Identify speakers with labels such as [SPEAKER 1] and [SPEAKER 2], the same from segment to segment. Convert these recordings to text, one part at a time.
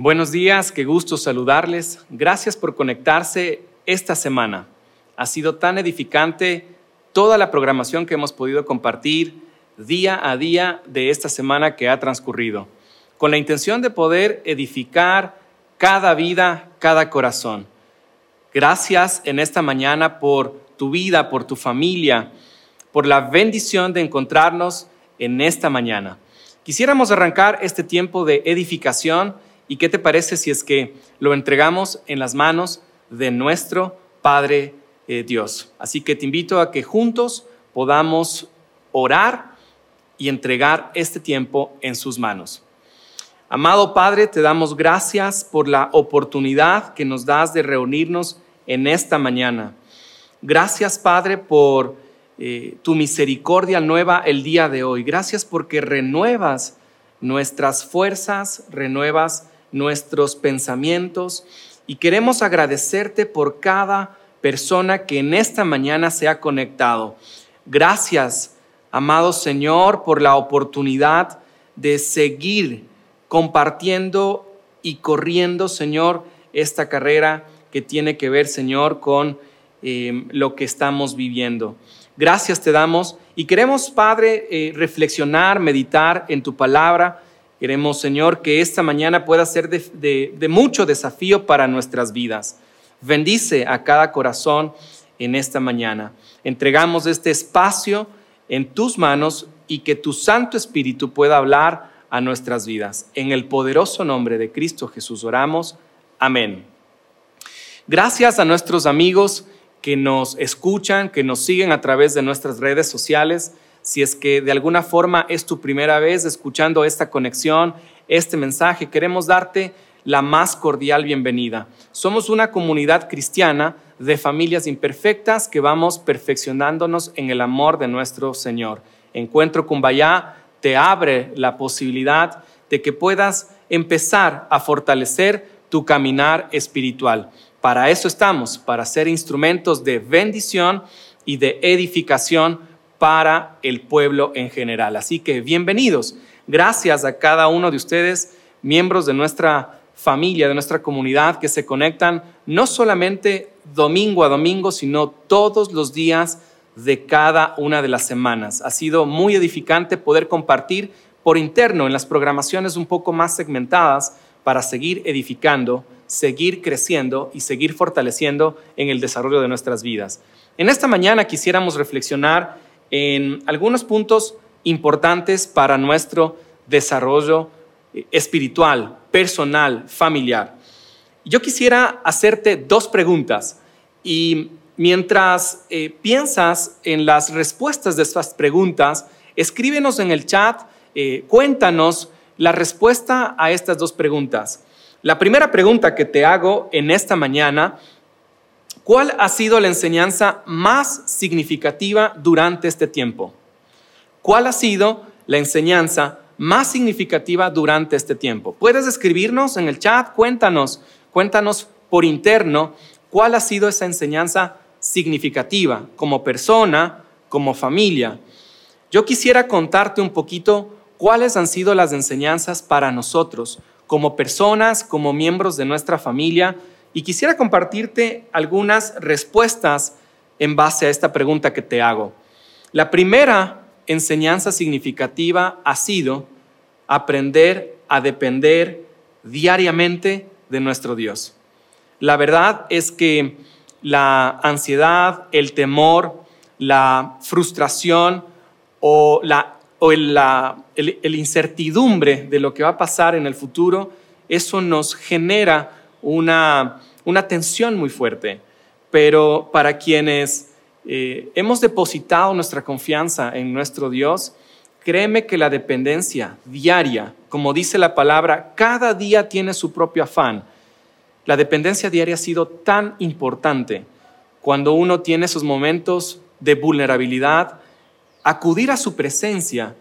[SPEAKER 1] Buenos días, qué gusto saludarles. Gracias por conectarse esta semana. Ha sido tan edificante toda la programación que hemos podido compartir día a día de esta semana que ha transcurrido, con la intención de poder edificar cada vida, cada corazón. Gracias en esta mañana por tu vida, por tu familia, por la bendición de encontrarnos en esta mañana. Quisiéramos arrancar este tiempo de edificación ¿Y qué te parece si es que lo entregamos en las manos de nuestro Padre eh, Dios? Así que te invito a que juntos podamos orar y entregar este tiempo en sus manos. Amado Padre, te damos gracias por la oportunidad que nos das de reunirnos en esta mañana. Gracias, Padre, por eh, tu misericordia nueva el día de hoy. Gracias porque renuevas nuestras fuerzas, renuevas nuestros pensamientos y queremos agradecerte por cada persona que en esta mañana se ha conectado. Gracias, amado Señor, por la oportunidad de seguir compartiendo y corriendo, Señor, esta carrera que tiene que ver, Señor, con eh, lo que estamos viviendo. Gracias te damos y queremos, Padre, eh, reflexionar, meditar en tu palabra Queremos, Señor, que esta mañana pueda ser de, mucho desafío para nuestras vidas. Bendice a cada corazón en esta mañana. Entregamos este espacio en tus manos y que tu Santo Espíritu pueda hablar a nuestras vidas. En el poderoso nombre de Cristo Jesús oramos. Amén. Gracias a nuestros amigos que nos escuchan, que nos siguen a través de nuestras redes sociales si es que de alguna forma es tu primera vez escuchando esta conexión, este mensaje, queremos darte la más cordial bienvenida. Somos una comunidad cristiana de familias imperfectas que vamos perfeccionándonos en el amor de nuestro Señor. Encuentro con Bayá te abre la posibilidad de que puedas empezar a fortalecer tu caminar espiritual. Para eso estamos, para ser instrumentos de bendición y de edificación para el pueblo en general. Así que bienvenidos. Gracias a cada uno de ustedes, miembros de nuestra familia, de nuestra comunidad, que se conectan no solamente domingo a domingo, sino todos los días de cada una de las semanas. Ha sido muy edificante poder compartir por interno en las programaciones un poco más segmentadas para seguir edificando, seguir creciendo y seguir fortaleciendo en el desarrollo de nuestras vidas. En esta mañana quisiéramos reflexionar en algunos puntos importantes para nuestro desarrollo eh, espiritual, personal, familiar. Yo quisiera hacerte dos preguntas y mientras eh, piensas en las respuestas de estas preguntas, escríbenos en el chat, eh, cuéntanos la respuesta a estas dos preguntas. La primera pregunta que te hago en esta mañana ¿Cuál ha sido la enseñanza más significativa durante este tiempo? ¿Cuál ha sido la enseñanza más significativa durante este tiempo? Puedes escribirnos en el chat, cuéntanos, cuéntanos por interno cuál ha sido esa enseñanza significativa como persona, como familia. Yo quisiera contarte un poquito cuáles han sido las enseñanzas para nosotros, como personas, como miembros de nuestra familia, y quisiera compartirte algunas respuestas en base a esta pregunta que te hago. La primera enseñanza significativa ha sido aprender a depender diariamente de nuestro Dios. La verdad es que la ansiedad, el temor, la frustración o la o la el incertidumbre de lo que va a pasar en el futuro, eso nos genera una, tensión muy fuerte, pero para quienes eh, hemos depositado nuestra confianza en nuestro Dios, créeme que la dependencia diaria, como dice la palabra, cada día tiene su propio afán. La dependencia diaria ha sido tan importante cuando uno tiene esos momentos de vulnerabilidad, acudir a su presencia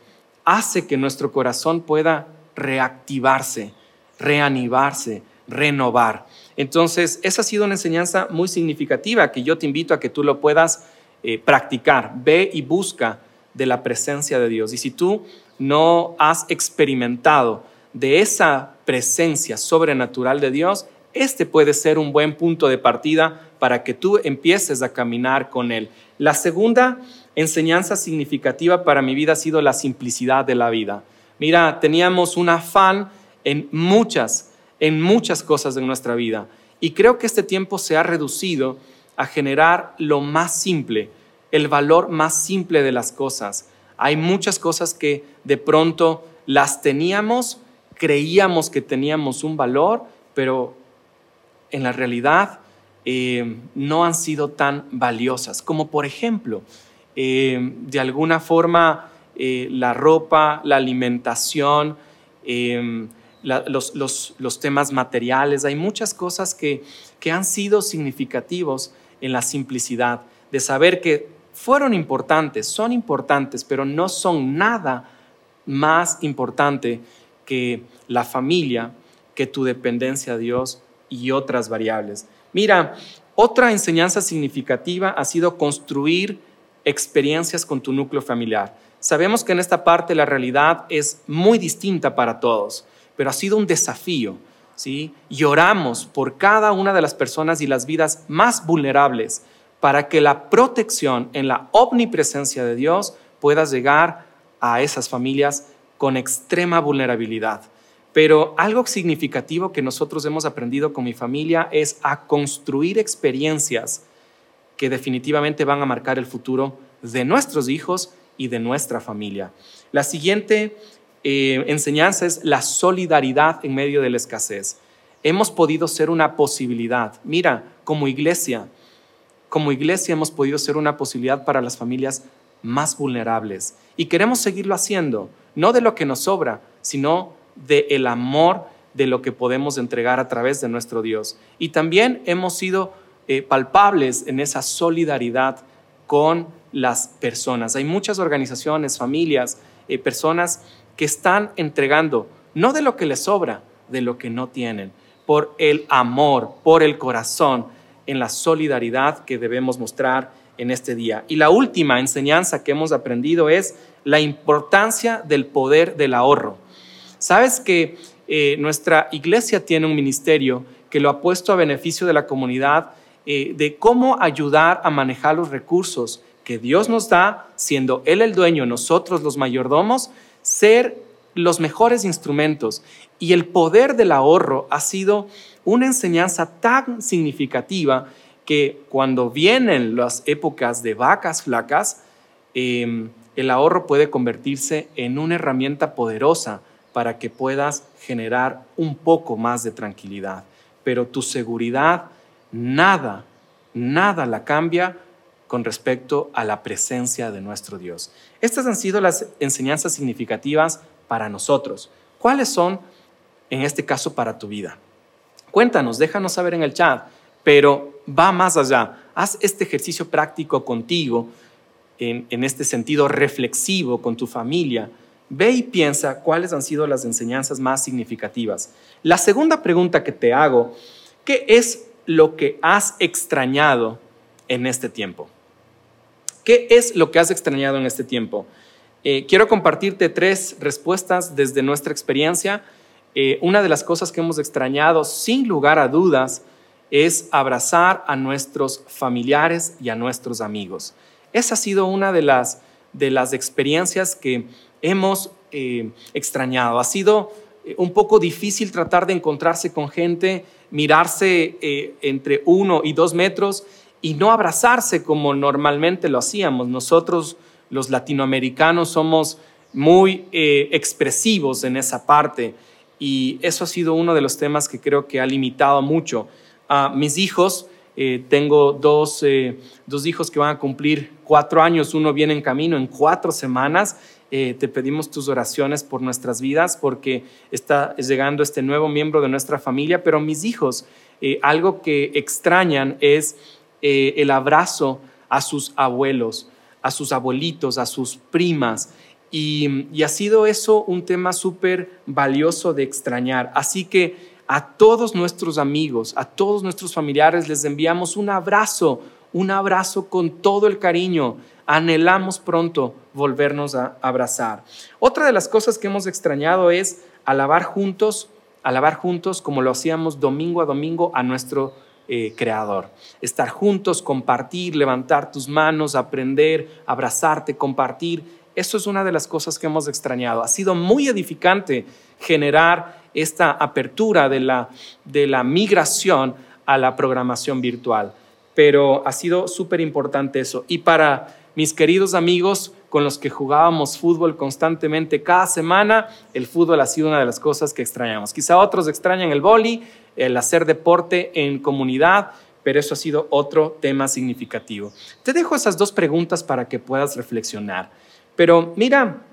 [SPEAKER 1] hace que nuestro corazón pueda reactivarse, reanimarse, renovar. Entonces, esa ha sido una enseñanza muy significativa que yo te invito a que tú lo puedas eh, practicar. Ve y busca de la presencia de Dios. Y si tú no has experimentado de esa presencia sobrenatural de Dios, este puede ser un buen punto de partida para que tú empieces a caminar con Él. La segunda enseñanza significativa para mi vida ha sido la simplicidad de la vida. Mira, teníamos un afán en muchas, en muchas cosas de nuestra vida. Y creo que este tiempo se ha reducido a generar lo más simple, el valor más simple de las cosas. Hay muchas cosas que de pronto las teníamos, creíamos que teníamos un valor, pero en la realidad eh, no han sido tan valiosas. Como por ejemplo, eh, de alguna forma, eh, la ropa, la alimentación, los, temas materiales. Hay muchas cosas que, que han sido significativos en la simplicidad, de saber que fueron importantes, son importantes, pero no son nada más importante que la familia, que tu dependencia a Dios y otras variables. Mira, otra enseñanza significativa ha sido construir experiencias con tu núcleo familiar. Sabemos que en esta parte la realidad es muy distinta para todos, pero ha sido un desafío. ¿sí? Lloramos por cada una de las personas y las vidas más vulnerables para que la protección en la omnipresencia de Dios pueda llegar a esas familias con extrema vulnerabilidad. Pero algo significativo que nosotros hemos aprendido con mi familia es a construir experiencias que definitivamente van a marcar el futuro de nuestros hijos y de nuestra familia. La siguiente eh, enseñanza es la solidaridad en medio de la escasez. Hemos podido ser una posibilidad. Mira, como iglesia, como iglesia hemos podido ser una posibilidad para las familias más vulnerables. Y queremos seguirlo haciendo, no de lo que nos sobra, sino del el amor de lo que podemos entregar a través de nuestro Dios. Y también hemos sido eh, palpables en esa solidaridad con las personas. Hay muchas organizaciones, familias, eh, personas que están entregando, no de lo que les sobra, de lo que no tienen, por el amor, por el corazón, en la solidaridad que debemos mostrar en este día. Y la última enseñanza que hemos aprendido es la importancia del poder del ahorro. Sabes que eh, nuestra iglesia tiene un ministerio que lo ha puesto a beneficio de la comunidad eh, de cómo ayudar a manejar los recursos que Dios nos da, siendo Él el dueño, nosotros los mayordomos, ser los mejores instrumentos. Y el poder del ahorro ha sido una enseñanza tan significativa que cuando vienen las épocas de vacas flacas, em, el ahorro puede convertirse en una herramienta poderosa para que puedas generar un poco más de tranquilidad. Pero tu seguridad, nada, nada la cambia con respecto a la presencia de nuestro Dios. Estas han sido las enseñanzas significativas para nosotros. ¿Cuáles son, en este caso, para tu vida? Cuéntanos, déjanos saber en el chat, pero va más allá. Haz este ejercicio práctico contigo, en, en este sentido reflexivo con tu familia. Ve y piensa cuáles han sido las enseñanzas más significativas. La segunda pregunta que te hago, ¿qué es lo que has extrañado en este tiempo? ¿Qué es lo que has extrañado en este tiempo? Eh, quiero compartirte tres respuestas desde nuestra experiencia eh, una de las cosas que hemos extrañado, sin lugar a dudas, es abrazar a nuestros familiares y a nuestros amigos. Esa ha sido una de las, de las experiencias que hemos eh, extrañado. Ha sido un poco difícil tratar de encontrarse con gente, mirarse entre uno y dos metros y no abrazarse como normalmente lo hacíamos. Nosotros, los latinoamericanos, somos muy expresivos en esa parte y eso ha sido uno de los temas que creo que ha limitado mucho a mis hijos. Eh, tengo dos, eh, dos, hijos que van a cumplir cuatro años, uno viene en camino en cuatro semanas. Eh, te pedimos tus oraciones por nuestras vidas porque está llegando este nuevo miembro de nuestra familia, pero mis hijos, algo que extrañan es el abrazo a sus abuelos, a sus abuelitos, a sus primas. Y, ha sido eso un tema súper valioso de extrañar. Así que a todos nuestros amigos, a todos nuestros familiares les enviamos un abrazo, un abrazo con todo el cariño. Anhelamos pronto volvernos a abrazar. Otra de las cosas que hemos extrañado es alabar juntos alabar juntos como lo hacíamos domingo a domingo a nuestro eh, Creador. Estar juntos, compartir, levantar tus manos, aprender, abrazarte, compartir. Eso es una de las cosas que hemos extrañado. Ha sido muy edificante generar esta apertura de la, de la migración a la programación virtual. Pero ha sido súper importante eso. Y para mis queridos amigos con los que jugábamos fútbol constantemente cada semana, el fútbol ha sido una de las cosas que extrañamos. Quizá otros extrañan el boli, el hacer deporte en comunidad, pero eso ha sido otro tema significativo. Te dejo esas dos preguntas para que puedas reflexionar. Pero mira,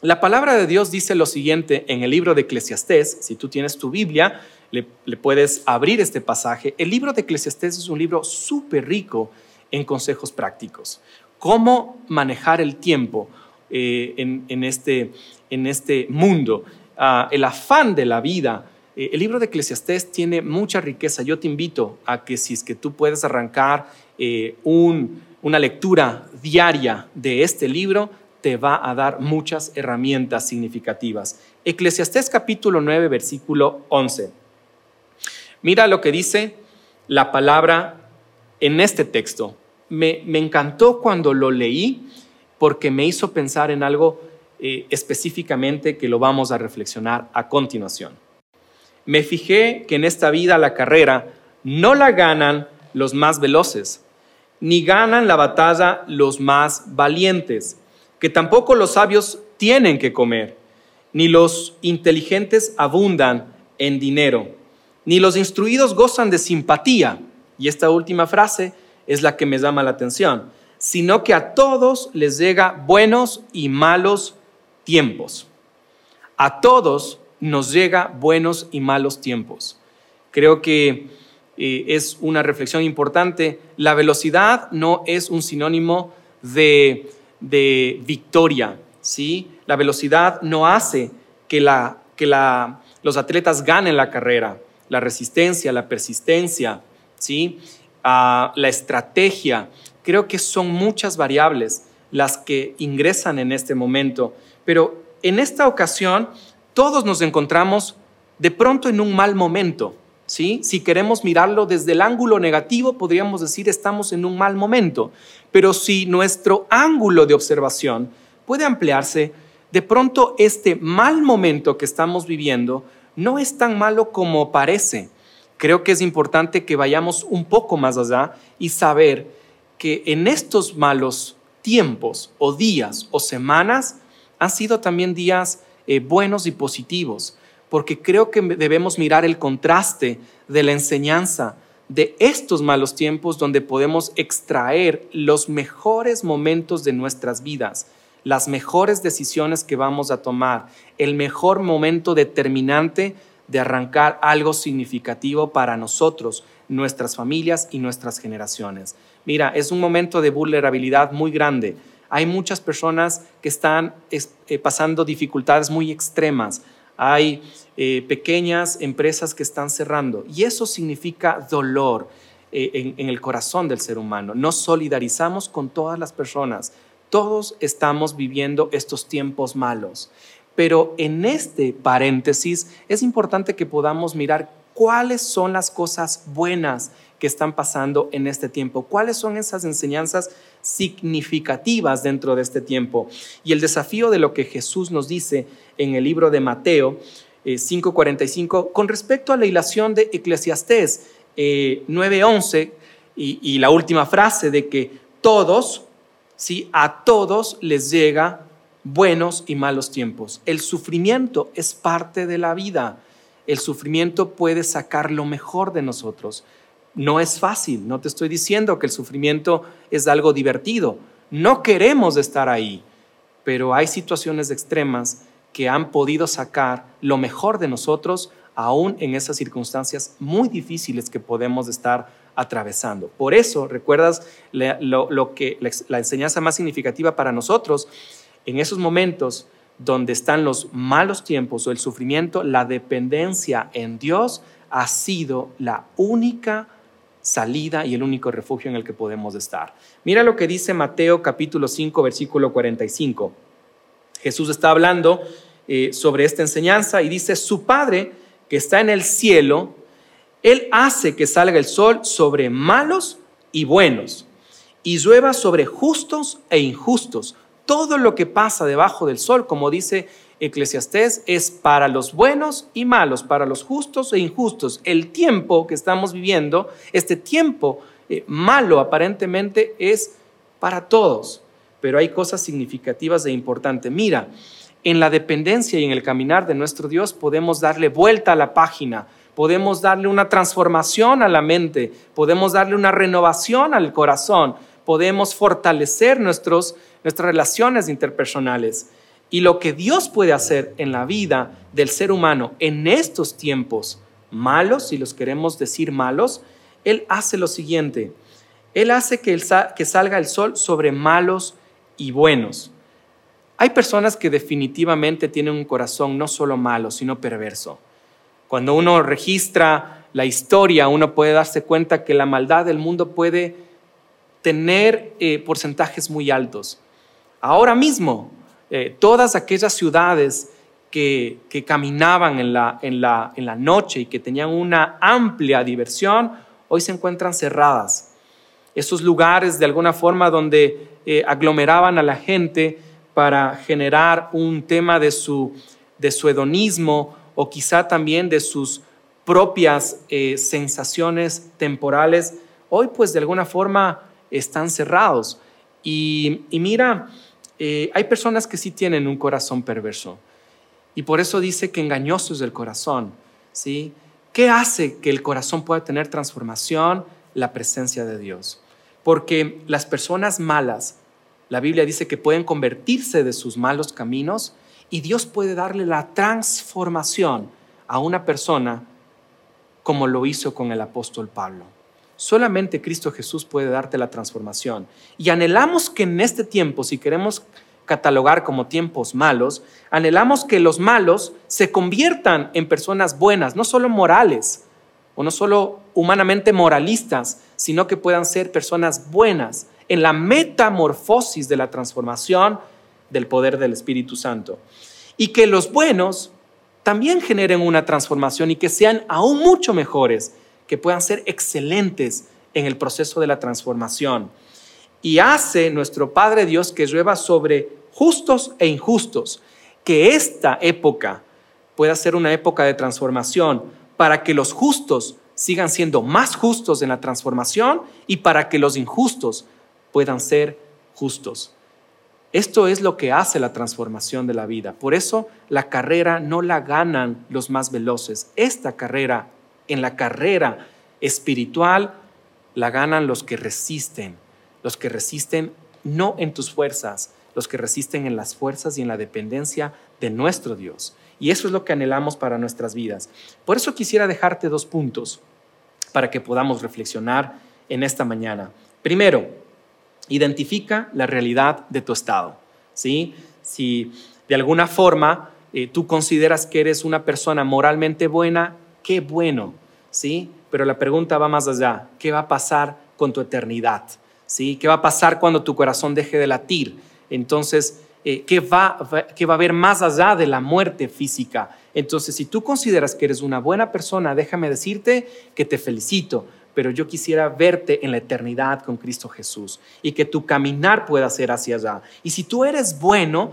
[SPEAKER 1] la palabra de Dios dice lo siguiente en el libro de Eclesiastés, si tú tienes tu Biblia, le, puedes abrir este pasaje. El libro de Eclesiastés es un libro súper rico en consejos prácticos cómo manejar el tiempo eh, en, este, en, este, mundo, ah, el afán de la vida. Eh, el libro de Eclesiastés tiene mucha riqueza. Yo te invito a que si es que tú puedes arrancar eh, una lectura diaria de este libro, te va a dar muchas herramientas significativas. Eclesiastés capítulo 9, versículo 11. Mira lo que dice la palabra en este texto me, encantó cuando lo leí porque me hizo pensar en algo eh, específicamente que lo vamos a reflexionar a continuación. Me fijé que en esta vida la carrera no la ganan los más veloces, ni ganan la batalla los más valientes, que tampoco los sabios tienen que comer, ni los inteligentes abundan en dinero, ni los instruidos gozan de simpatía. Y esta última frase es la que me llama la atención, sino que a todos les llega buenos y malos tiempos. A todos nos llega buenos y malos tiempos. Creo que eh, es una reflexión importante. La velocidad no es un sinónimo de, victoria, ¿sí? La velocidad no hace que, la, que la, los atletas ganen la carrera. La resistencia, la persistencia, ¿sí? la estrategia. Creo que son muchas variables las que ingresan en este momento, pero en esta ocasión todos nos encontramos de pronto en un mal momento. ¿sí? Si queremos mirarlo desde el ángulo negativo, podríamos decir estamos en un mal momento, pero si nuestro ángulo de observación puede ampliarse, de pronto este mal momento que estamos viviendo no es tan malo como parece creo que es importante que vayamos un poco más allá y saber que en estos malos tiempos o días o semanas han sido también días eh, buenos y positivos, porque creo que debemos mirar el contraste de la enseñanza de estos malos tiempos donde podemos extraer los mejores momentos de nuestras vidas, las mejores decisiones que vamos a tomar, el mejor momento determinante de arrancar algo significativo para nosotros, nuestras familias y nuestras generaciones. Mira, es un momento de vulnerabilidad muy grande. Hay muchas personas que están eh, pasando dificultades muy extremas. Hay eh, pequeñas empresas que están cerrando y eso significa dolor eh, en el corazón del ser humano. Nos solidarizamos con todas las personas. Todos estamos viviendo estos tiempos malos. Pero en este paréntesis es importante que podamos mirar cuáles son las cosas buenas que están pasando en este tiempo, cuáles son esas enseñanzas significativas dentro de este tiempo. Y el desafío de lo que Jesús nos dice en el libro de Mateo 5:45 eh, con respecto a la ilación de Eclesiastés 9:11 eh, y, y la última frase de que todos, ¿sí? a todos les llega buenos y malos tiempos. El sufrimiento es parte de la vida. El sufrimiento puede sacar lo mejor de nosotros. No es fácil, no te estoy diciendo que el sufrimiento es algo divertido. No queremos estar ahí, pero hay situaciones extremas que han podido sacar lo mejor de nosotros aún en esas circunstancias muy difíciles que podemos estar atravesando. Por eso, recuerdas lo, que la enseñanza más significativa para nosotros en esos momentos donde están los malos tiempos o el sufrimiento, la dependencia en Dios ha sido la única salida y el único refugio en el que podemos estar. Mira lo que dice Mateo capítulo 5, versículo 45. Jesús está hablando eh, sobre esta enseñanza y dice, su padre que está en el cielo, Él hace que salga el sol sobre malos y buenos, y llueva sobre justos e injustos. Todo lo que pasa debajo del sol, como dice Eclesiastés, es para los buenos y malos, para los justos e injustos. El tiempo que estamos viviendo, este tiempo eh, malo aparentemente, es para todos, pero hay cosas significativas e importantes. Mira, en la dependencia y en el caminar de nuestro Dios podemos darle vuelta a la página, podemos darle una transformación a la mente, podemos darle una renovación al corazón, podemos fortalecer nuestros, nuestras relaciones interpersonales. Y lo que Dios puede hacer en la vida del ser humano en estos tiempos malos, si los queremos decir malos, Él hace lo siguiente. Él hace que, que salga el sol sobre malos y buenos. Hay personas que definitivamente tienen un corazón no solo malo, sino perverso. Cuando uno registra la historia, uno puede darse cuenta que la maldad del mundo puede tener eh, porcentajes muy altos. Ahora mismo, eh, todas aquellas ciudades que, caminaban en la, en, la, en la noche y que tenían una amplia diversión, hoy se encuentran cerradas. Esos lugares, de alguna forma, donde eh, aglomeraban a la gente, para generar un tema de su, de su hedonismo o quizá también de sus propias sensaciones temporales, hoy pues de alguna forma están cerrados. Y, mira, eh, hay personas que sí tienen un corazón perverso. Y por eso dice que engañoso es el corazón. ¿sí? ¿Qué hace que el corazón pueda tener transformación? La presencia de Dios. Porque las personas malas la Biblia dice que pueden convertirse de sus malos caminos y Dios puede darle la transformación a una persona como lo hizo con el apóstol Pablo. Solamente Cristo Jesús puede darte la transformación. Y anhelamos que en este tiempo, si queremos catalogar como tiempos malos, anhelamos que los malos se conviertan en personas buenas, no solo morales o no solo humanamente moralistas, sino que puedan ser personas buenas, en la metamorfosis de la transformación del poder del Espíritu Santo. Y que los buenos también generen una transformación y que sean aún mucho mejores, que puedan ser excelentes en el proceso de la transformación. Y hace nuestro Padre Dios que llueva sobre justos e injustos, que esta época pueda ser una época de transformación para que los justos sigan siendo más justos en la transformación y para que los injustos puedan ser justos. Esto es lo que hace la transformación de la vida. Por eso la carrera no la ganan los más veloces. Esta carrera, en la carrera espiritual, la ganan los que resisten. Los que resisten no en tus fuerzas, los que resisten en las fuerzas y en la dependencia de nuestro Dios. Y eso es lo que anhelamos para nuestras vidas. Por eso quisiera dejarte dos puntos para que podamos reflexionar en esta mañana. Primero, identifica la realidad de tu estado. ¿sí? Si de alguna forma eh, tú consideras que eres una persona moralmente buena, qué bueno, ¿sí? Pero la pregunta va más allá. ¿Qué va a pasar con tu eternidad? ¿Sí? ¿Qué va a pasar cuando tu corazón deje de latir? Entonces, eh, ¿qué, va, ¿qué va a haber más allá de la muerte física? Entonces, si tú consideras que eres una buena persona, déjame decirte que te felicito pero yo quisiera verte en la eternidad con Cristo Jesús y que tu caminar pueda ser hacia allá. Y si tú eres bueno,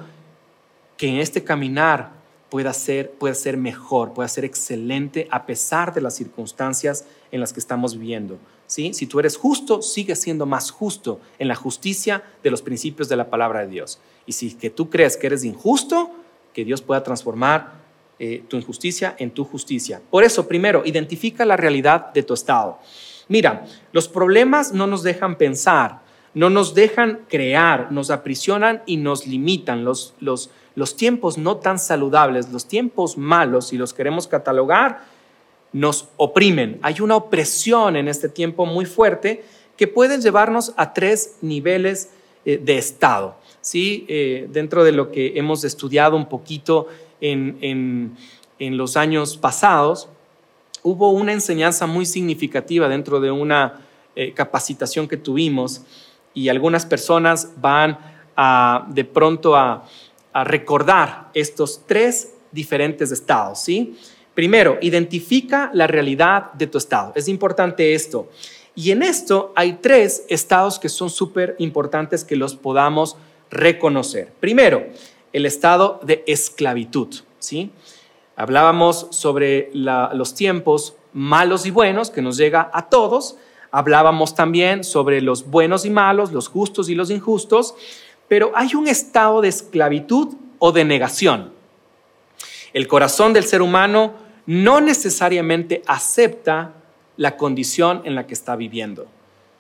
[SPEAKER 1] que en este caminar pueda ser, pueda ser mejor, pueda ser excelente a pesar de las circunstancias en las que estamos viviendo. ¿sí? Si tú eres justo, sigue siendo más justo en la justicia de los principios de la palabra de Dios. Y si que tú crees que eres injusto, que Dios pueda transformar eh, tu injusticia en tu justicia. Por eso, primero, identifica la realidad de tu estado. Mira, los problemas no nos dejan pensar, no nos dejan crear, nos aprisionan y nos limitan. Los, los, los tiempos no tan saludables, los tiempos malos, si los queremos catalogar, nos oprimen. Hay una opresión en este tiempo muy fuerte que puede llevarnos a tres niveles eh, de estado. ¿sí? Eh, dentro de lo que hemos estudiado un poquito en, en, en los años pasados, hubo una enseñanza muy significativa dentro de una eh, capacitación que tuvimos y algunas personas van a, de pronto a, recordar estos tres diferentes estados, ¿sí? Primero, identifica la realidad de tu estado. Es importante esto. Y en esto hay tres estados que son súper importantes que los podamos reconocer. Primero, el estado de esclavitud. ¿sí? Hablábamos sobre los tiempos malos y buenos que nos llega a todos. Hablábamos también sobre los buenos y malos, los justos y los injustos. Pero hay un estado de esclavitud o de negación. El corazón del ser humano no necesariamente acepta la condición en la que está viviendo.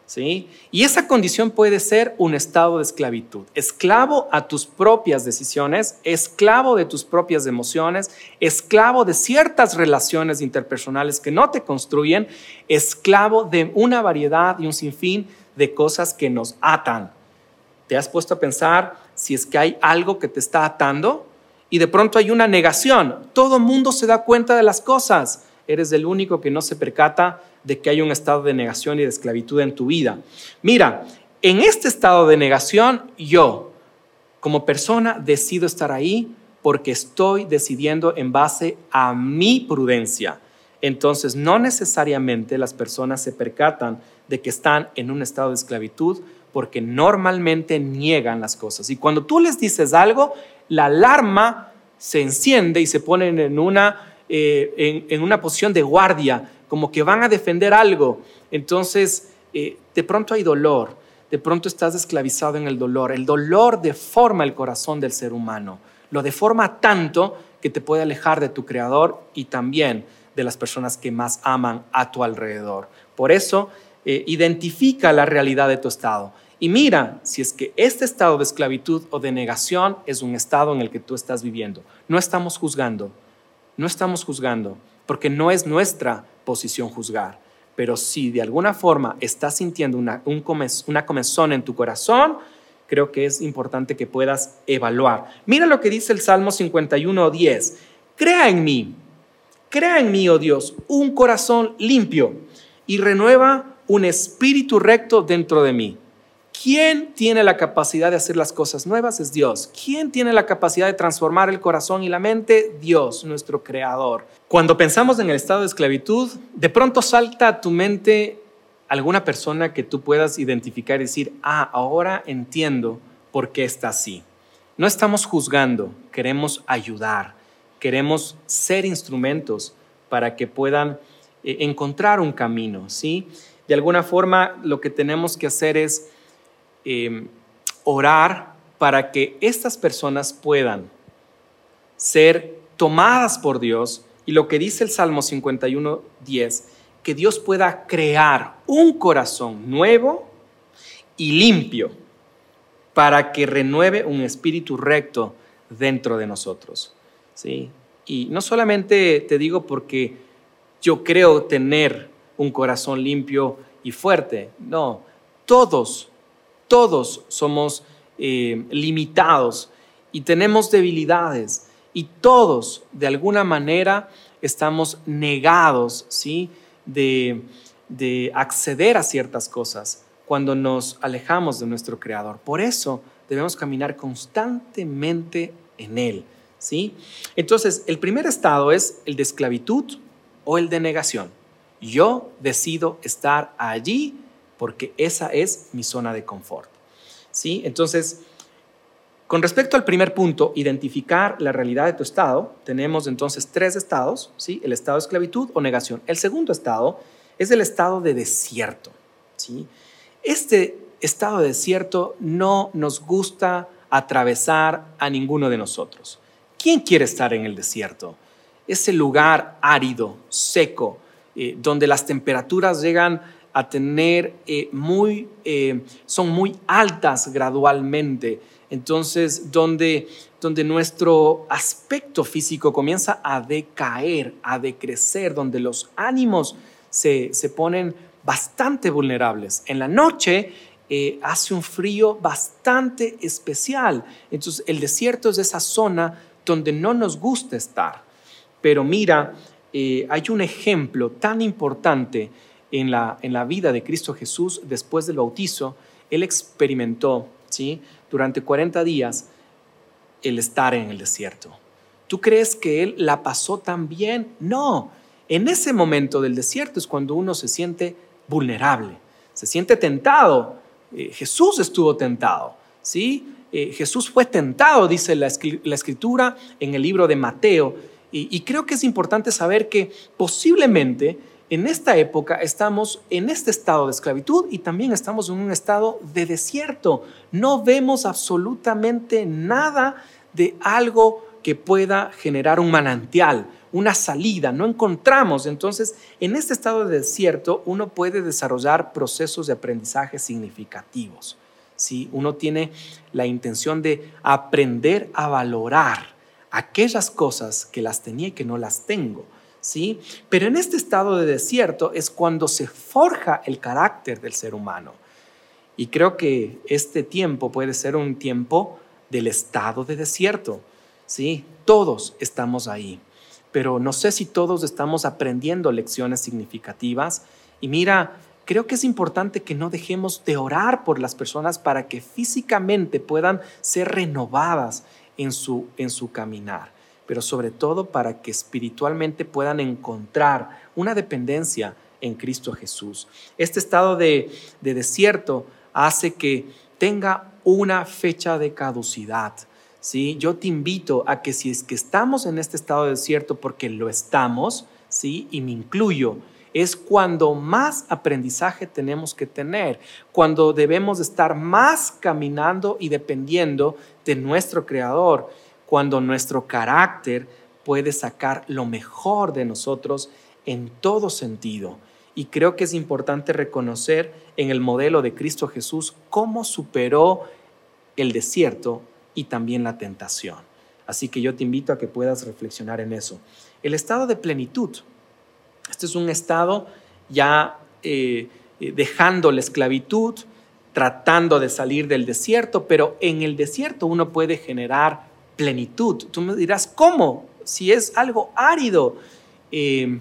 [SPEAKER 1] ¿Sí? Y esa condición puede ser un estado de esclavitud, esclavo a tus propias decisiones, esclavo de tus propias emociones, esclavo de ciertas relaciones interpersonales que no te construyen, esclavo de una variedad y un sinfín de cosas que nos atan. ¿Te has puesto a pensar si es que hay algo que te está atando? Y de pronto hay una negación. Todo mundo se da cuenta de las cosas. Eres el único que no se percata de que hay un estado de negación y de esclavitud en tu vida. Mira, en este estado de negación, yo, como persona, decido estar ahí porque estoy decidiendo en base a mi prudencia. Entonces, no necesariamente las personas se percatan de que están en un estado de esclavitud porque normalmente niegan las cosas. Y cuando tú les dices algo, la alarma se enciende y se ponen en una, eh, en, una posición de guardia, como que van a defender algo. Entonces, eh, de pronto hay dolor, de pronto estás esclavizado en el dolor. El dolor deforma el corazón del ser humano, lo deforma tanto que te puede alejar de tu creador y también de las personas que más aman a tu alrededor. Por eso, eh, identifica la realidad de tu estado y mira si es que este estado de esclavitud o de negación es un estado en el que tú estás viviendo. No estamos juzgando, no estamos juzgando, porque no es nuestra posición juzgar. Pero si de alguna forma estás sintiendo una, una comezón en tu corazón, creo que es importante que puedas evaluar. Mira lo que dice el Salmo 51, 10. Crea en mí, crea en mí, oh Dios, un corazón limpio y renueva un espíritu recto dentro de mí. ¿Quién tiene la capacidad de hacer las cosas nuevas? Es Dios. ¿Quién tiene la capacidad de transformar el corazón y la mente? Dios, nuestro creador. Cuando pensamos en el estado de esclavitud, de pronto salta a tu mente alguna persona que tú puedas identificar y decir, ah, ahora entiendo por qué está así. No estamos juzgando, queremos ayudar, queremos ser instrumentos para que puedan eh, encontrar un camino, ¿sí? De alguna forma, lo que tenemos que hacer es Em, orar para que estas personas puedan ser tomadas por Dios y lo que dice el Salmo 51, 10, que Dios pueda crear un corazón nuevo y limpio para que renueve un espíritu recto dentro de nosotros. ¿sí? Y no solamente te digo porque yo creo tener un corazón limpio y fuerte, no, todos todos somos eh, limitados y tenemos debilidades y todos de alguna manera estamos negados ¿sí? de, de acceder a ciertas cosas cuando nos alejamos de nuestro Creador. Por eso debemos caminar constantemente en Él. ¿sí? Entonces, el primer estado es el de esclavitud o el de negación. Yo decido estar allí porque esa es mi zona de confort. ¿Sí? Entonces, con respecto al primer punto, identificar la realidad de tu estado, tenemos entonces tres estados, ¿sí? El estado de esclavitud o negación. El segundo estado es el estado de desierto, ¿sí? Este estado de desierto no nos gusta atravesar a ninguno de nosotros. ¿Quién quiere estar en el desierto? Ese lugar árido, seco, eh, donde las temperaturas llegan a tener eh, muy, eh, son muy altas gradualmente. Entonces, donde, donde nuestro aspecto físico comienza a decaer, a decrecer, donde los ánimos se, ponen bastante vulnerables. En la noche eh, hace un frío bastante especial. Entonces, el desierto es esa zona donde no nos gusta estar. Pero mira, hay un ejemplo tan importante en la, en la vida de Cristo Jesús después del bautizo, Él experimentó ¿sí? durante 40 días el estar en el desierto. ¿Tú crees que él la pasó tan bien? No. En ese momento del desierto es cuando uno se siente vulnerable, se siente tentado. Eh, Jesús estuvo tentado, ¿sí? Eh, Jesús fue tentado, dice la, escritura en el libro de Mateo. y creo que es importante saber que posiblemente en esta época estamos en este estado de esclavitud y también estamos en un estado de desierto. No vemos absolutamente nada de algo que pueda generar un manantial, una salida, no encontramos. Entonces, en este estado de desierto, uno puede desarrollar procesos de aprendizaje significativos. Si Uno tiene la intención de aprender a valorar aquellas cosas que las tenía y que no las tengo ¿sí? Pero en este estado de desierto es cuando se forja el carácter del ser humano. Y creo que este tiempo puede ser un tiempo del estado de desierto, ¿sí? Todos estamos ahí, pero no sé si todos estamos aprendiendo lecciones significativas. Y mira, creo que es importante que no dejemos de orar por las personas para que físicamente puedan ser renovadas en su, en su caminar pero sobre todo para que espiritualmente puedan encontrar una dependencia en Cristo Jesús. Este estado de, desierto hace que tenga una fecha de caducidad. ¿sí? Yo te invito a que si es que estamos en este estado de desierto, porque lo estamos, ¿sí? y me incluyo, es cuando más aprendizaje tenemos que tener, cuando debemos estar más caminando y dependiendo de nuestro Creador cuando nuestro carácter puede sacar lo mejor de nosotros en todo sentido. Y creo que es importante reconocer en el modelo de Cristo Jesús cómo superó el desierto y también la tentación. Así que yo te invito a que puedas reflexionar en eso. El estado de plenitud. Este es un estado ya eh, eh, dejando la esclavitud, tratando de salir del desierto, pero en el desierto uno puede generar plenitud. Tú me dirás, ¿cómo? Si es algo árido. Eh,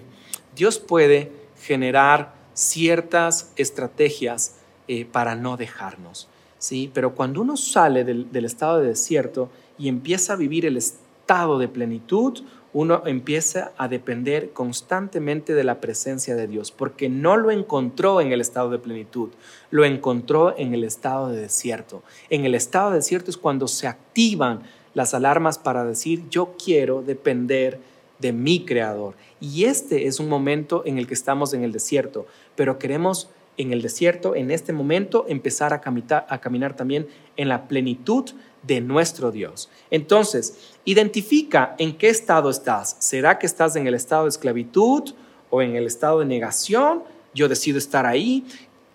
[SPEAKER 1] Dios puede generar ciertas estrategias eh, para no dejarnos. ¿sí? Pero cuando uno sale del, del estado de desierto y empieza a vivir el estado de plenitud, uno empieza a depender constantemente de la presencia de Dios, porque no lo encontró en el estado de plenitud, lo encontró en el estado de desierto. En el estado de desierto es cuando se activan las alarmas para decir, yo quiero depender de mi creador. Y este es un momento en el que estamos en el desierto, pero queremos en el desierto, en este momento, empezar a caminar, a caminar también en la plenitud de nuestro Dios. Entonces, identifica en qué estado estás. ¿Será que estás en el estado de esclavitud o en el estado de negación? Yo decido estar ahí.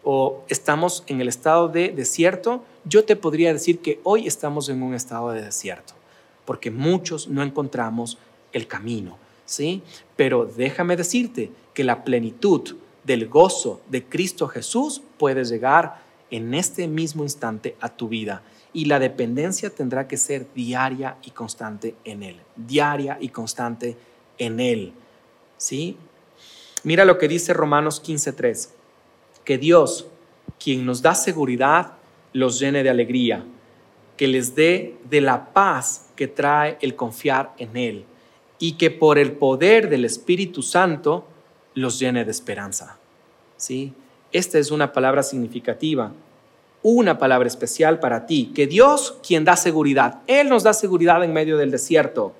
[SPEAKER 1] ¿O estamos en el estado de desierto? Yo te podría decir que hoy estamos en un estado de desierto, porque muchos no encontramos el camino, ¿sí? Pero déjame decirte que la plenitud del gozo de Cristo Jesús puede llegar en este mismo instante a tu vida y la dependencia tendrá que ser diaria y constante en Él, diaria y constante en Él, ¿sí? Mira lo que dice Romanos 15:3, que Dios, quien nos da seguridad los llene de alegría, que les dé de la paz que trae el confiar en Él y que por el poder del Espíritu Santo los llene de esperanza. ¿Sí? Esta es una palabra significativa, una palabra especial para ti, que Dios quien da seguridad, Él nos da seguridad en medio del desierto.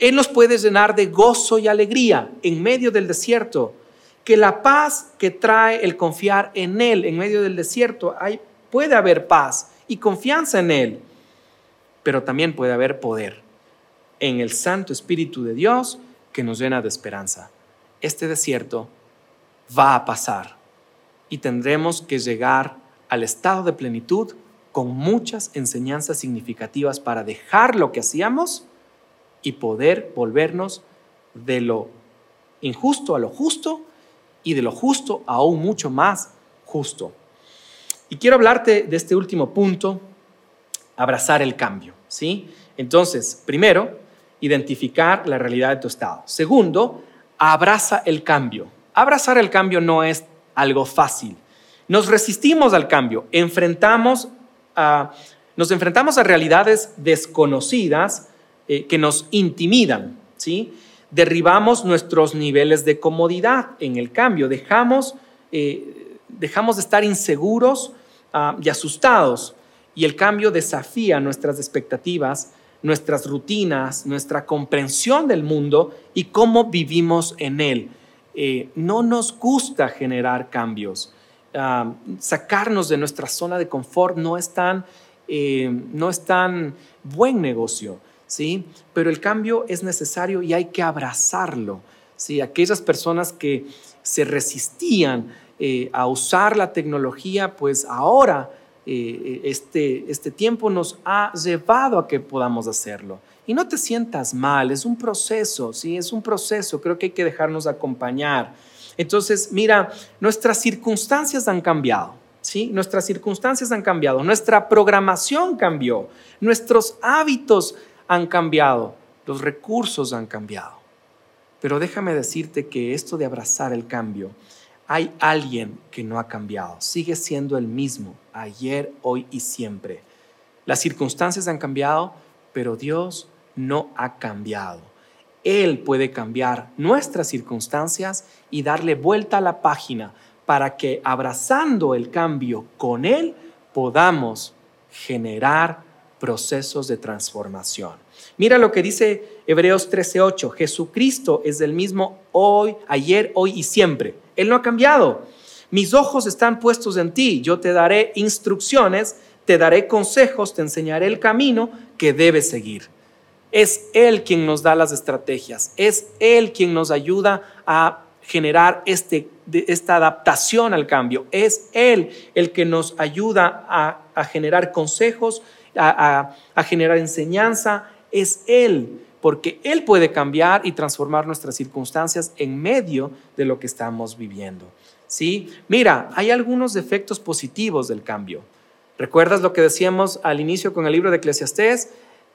[SPEAKER 1] Él nos puede llenar de gozo y alegría en medio del desierto. Que la paz que trae el confiar en Él en medio del desierto, puede haber paz y confianza en Él, pero también puede haber poder en el Santo Espíritu de Dios que nos llena de esperanza. Este desierto va a pasar y tendremos que llegar al estado de plenitud con muchas enseñanzas significativas para dejar lo que hacíamos y poder volvernos de lo injusto a lo justo y de lo justo aún mucho más justo. Y quiero hablarte de este último punto, abrazar el cambio, ¿sí? Entonces, primero, identificar la realidad de tu estado. Segundo, abraza el cambio. Abrazar el cambio no es algo fácil. Nos resistimos al cambio, enfrentamos a, nos enfrentamos a realidades desconocidas eh, que nos intimidan, ¿sí? Derribamos nuestros niveles de comodidad en el cambio, dejamos, eh, dejamos de estar inseguros ah, y asustados y el cambio desafía nuestras expectativas, nuestras rutinas, nuestra comprensión del mundo y cómo vivimos en él. Eh, no nos gusta generar cambios. Ah, sacarnos de nuestra zona de confort no es tan, eh, no es tan buen negocio, ¿sí? Pero el cambio es necesario y hay que abrazarlo, ¿sí? Aquellas personas que se resistían eh, a usar la tecnología, pues ahora este, este tiempo nos ha llevado a que podamos hacerlo. Y no te sientas mal, es un proceso, ¿sí? Es un proceso, creo que hay que dejarnos acompañar. Entonces, mira, nuestras circunstancias han cambiado, ¿sí? Nuestras circunstancias han cambiado, nuestra programación cambió, nuestros hábitos han cambiado, los recursos han cambiado. Pero déjame decirte que esto de abrazar el cambio, hay alguien que no ha cambiado, sigue siendo el mismo, ayer, hoy y siempre. Las circunstancias han cambiado, pero Dios no ha cambiado. Él puede cambiar nuestras circunstancias y darle vuelta a la página para que abrazando el cambio con Él podamos generar procesos de transformación. Mira lo que dice Hebreos 13:8, Jesucristo es el mismo hoy, ayer, hoy y siempre. Él no ha cambiado. Mis ojos están puestos en ti, yo te daré instrucciones, te daré consejos, te enseñaré el camino que debes seguir. Es Él quien nos da las estrategias, es Él quien nos ayuda a generar este, esta adaptación al cambio, es Él el que nos ayuda a, generar consejos, a, a generar enseñanza, es Él, porque Él puede cambiar y transformar nuestras circunstancias en medio de lo que estamos viviendo. ¿Sí? Mira, hay algunos efectos positivos del cambio. ¿Recuerdas lo que decíamos al inicio con el libro de Eclesiastés?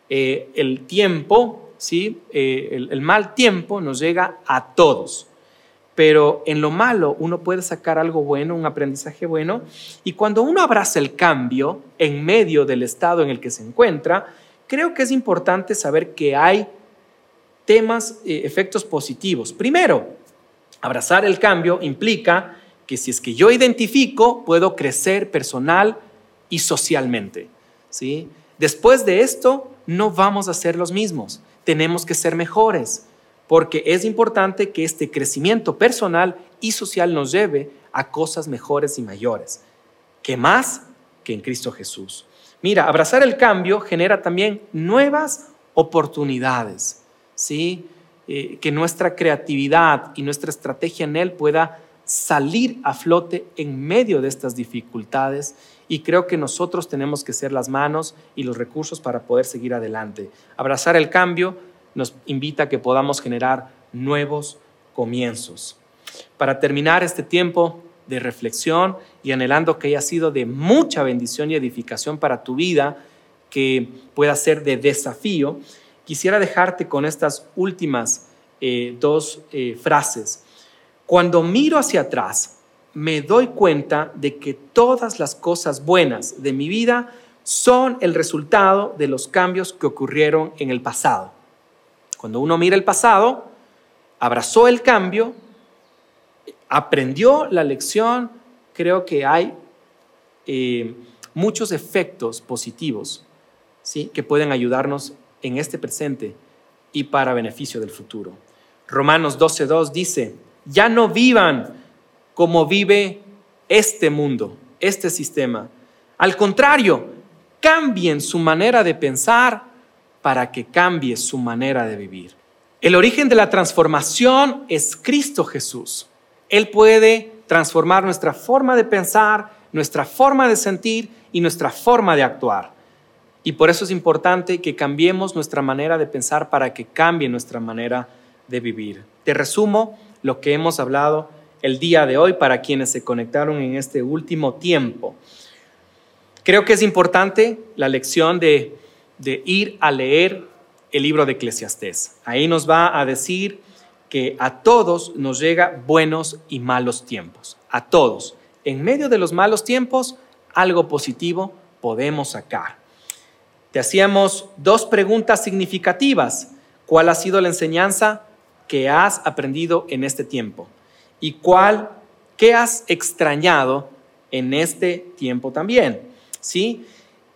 [SPEAKER 1] Eh, el tiempo, ¿sí? Eh, el, mal tiempo nos llega a todos. Pero en lo malo uno puede sacar algo bueno, un aprendizaje bueno. Y cuando uno abraza el cambio en medio del estado en el que se encuentra, creo que es importante saber que hay temas, eh, efectos positivos. Primero, abrazar el cambio implica que si es que yo identifico, puedo crecer personal y socialmente. ¿sí? Después de esto, no vamos a ser los mismos. Tenemos que ser mejores, porque es importante que este crecimiento personal y social nos lleve a cosas mejores y mayores. ¿Qué más que en Cristo Jesús? Mira, abrazar el cambio genera también nuevas oportunidades, ¿sí? Eh, que nuestra creatividad y nuestra estrategia en Él pueda salir a flote en medio de estas dificultades y creo que nosotros tenemos que ser las manos y los recursos para poder seguir adelante. Abrazar el cambio nos invita a que podamos generar nuevos comienzos. Para terminar este tiempo de reflexión y anhelando que haya sido de mucha bendición y edificación para tu vida, que pueda ser de desafío, quisiera dejarte con estas últimas eh, dos eh, frases. Cuando miro hacia atrás, me doy cuenta de que todas las cosas buenas de mi vida son el resultado de los cambios que ocurrieron en el pasado. Cuando uno mira el pasado, abrazó el cambio, aprendió la lección, creo que hay eh, muchos efectos positivos ¿sí? que pueden ayudarnos en este presente y para beneficio del futuro. Romanos 12.2 dice, ya no vivan como vive este mundo, este sistema. Al contrario, cambien su manera de pensar para que cambie su manera de vivir. El origen de la transformación es Cristo Jesús. Él puede transformar nuestra forma de pensar, nuestra forma de sentir y nuestra forma de actuar. Y por eso es importante que cambiemos nuestra manera de pensar para que cambie nuestra manera de vivir. Te resumo lo que hemos hablado el día de hoy para quienes se conectaron en este último tiempo. Creo que es importante la lección de, ir a leer el libro de Eclesiastés. Ahí nos va a decir que a todos nos llega buenos y malos tiempos, a todos. En medio de los malos tiempos, algo positivo podemos sacar. te hacíamos dos preguntas significativas. ¿Cuál ha sido la enseñanza que has aprendido en este tiempo? ¿Y cuál, qué has extrañado en este tiempo también? ¿Sí?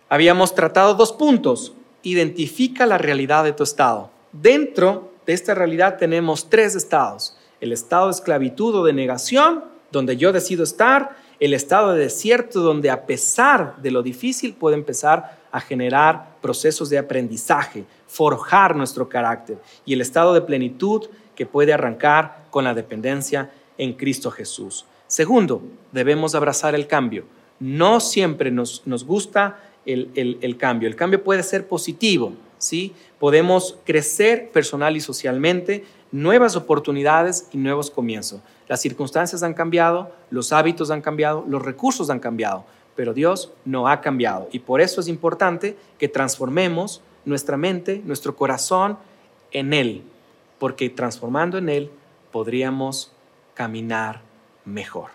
[SPEAKER 1] Habíamos tratado dos puntos. Identifica la realidad de tu estado. Dentro de esta realidad tenemos tres estados. El estado de esclavitud o de negación, donde yo decido estar, el estado de desierto, donde a pesar de lo difícil puede empezar a generar procesos de aprendizaje, forjar nuestro carácter, y el estado de plenitud que puede arrancar con la dependencia en Cristo Jesús. Segundo, debemos abrazar el cambio. No siempre nos, gusta el, el cambio. El cambio puede ser positivo, ¿sí? Podemos crecer personal y socialmente, nuevas oportunidades y nuevos comienzos. Las circunstancias han cambiado, los hábitos han cambiado, los recursos han cambiado, pero Dios no ha cambiado. Y por eso es importante que transformemos nuestra mente, nuestro corazón en Él, porque transformando en Él podríamos caminar mejor.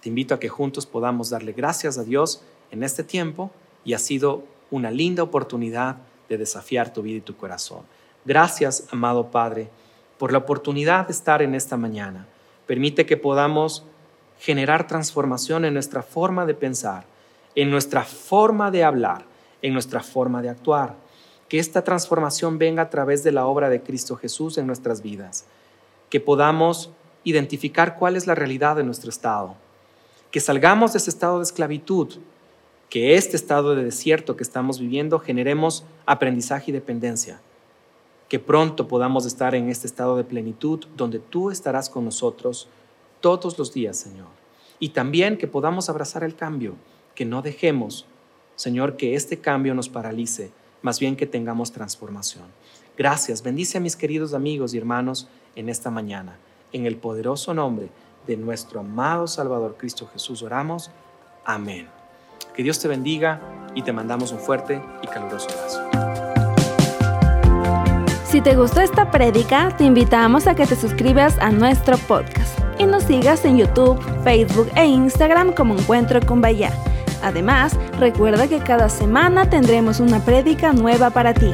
[SPEAKER 1] Te invito a que juntos podamos darle gracias a Dios en este tiempo y ha sido una linda oportunidad de desafiar tu vida y tu corazón. Gracias, amado Padre, por la oportunidad de estar en esta mañana. Permite que podamos generar transformación en nuestra forma de pensar, en nuestra forma de hablar, en nuestra forma de actuar. Que esta transformación venga a través de la obra de Cristo Jesús en nuestras vidas. Que podamos identificar cuál es la realidad de nuestro estado. Que salgamos de ese estado de esclavitud que este estado de desierto que estamos viviendo generemos aprendizaje y dependencia. Que pronto podamos estar en este estado de plenitud donde tú estarás con nosotros todos los días, Señor. Y también que podamos abrazar el cambio, que no dejemos, Señor, que este cambio nos paralice, más bien que tengamos transformación. Gracias. Bendice a mis queridos amigos y hermanos en esta mañana. En el poderoso nombre de nuestro amado Salvador Cristo Jesús oramos. Amén. Que Dios te bendiga y te mandamos un fuerte y caluroso abrazo.
[SPEAKER 2] Si te gustó esta prédica, te invitamos a que te suscribas a nuestro podcast y nos sigas en YouTube, Facebook e Instagram como Encuentro con Bahía. Además, recuerda que cada semana tendremos una prédica nueva para ti.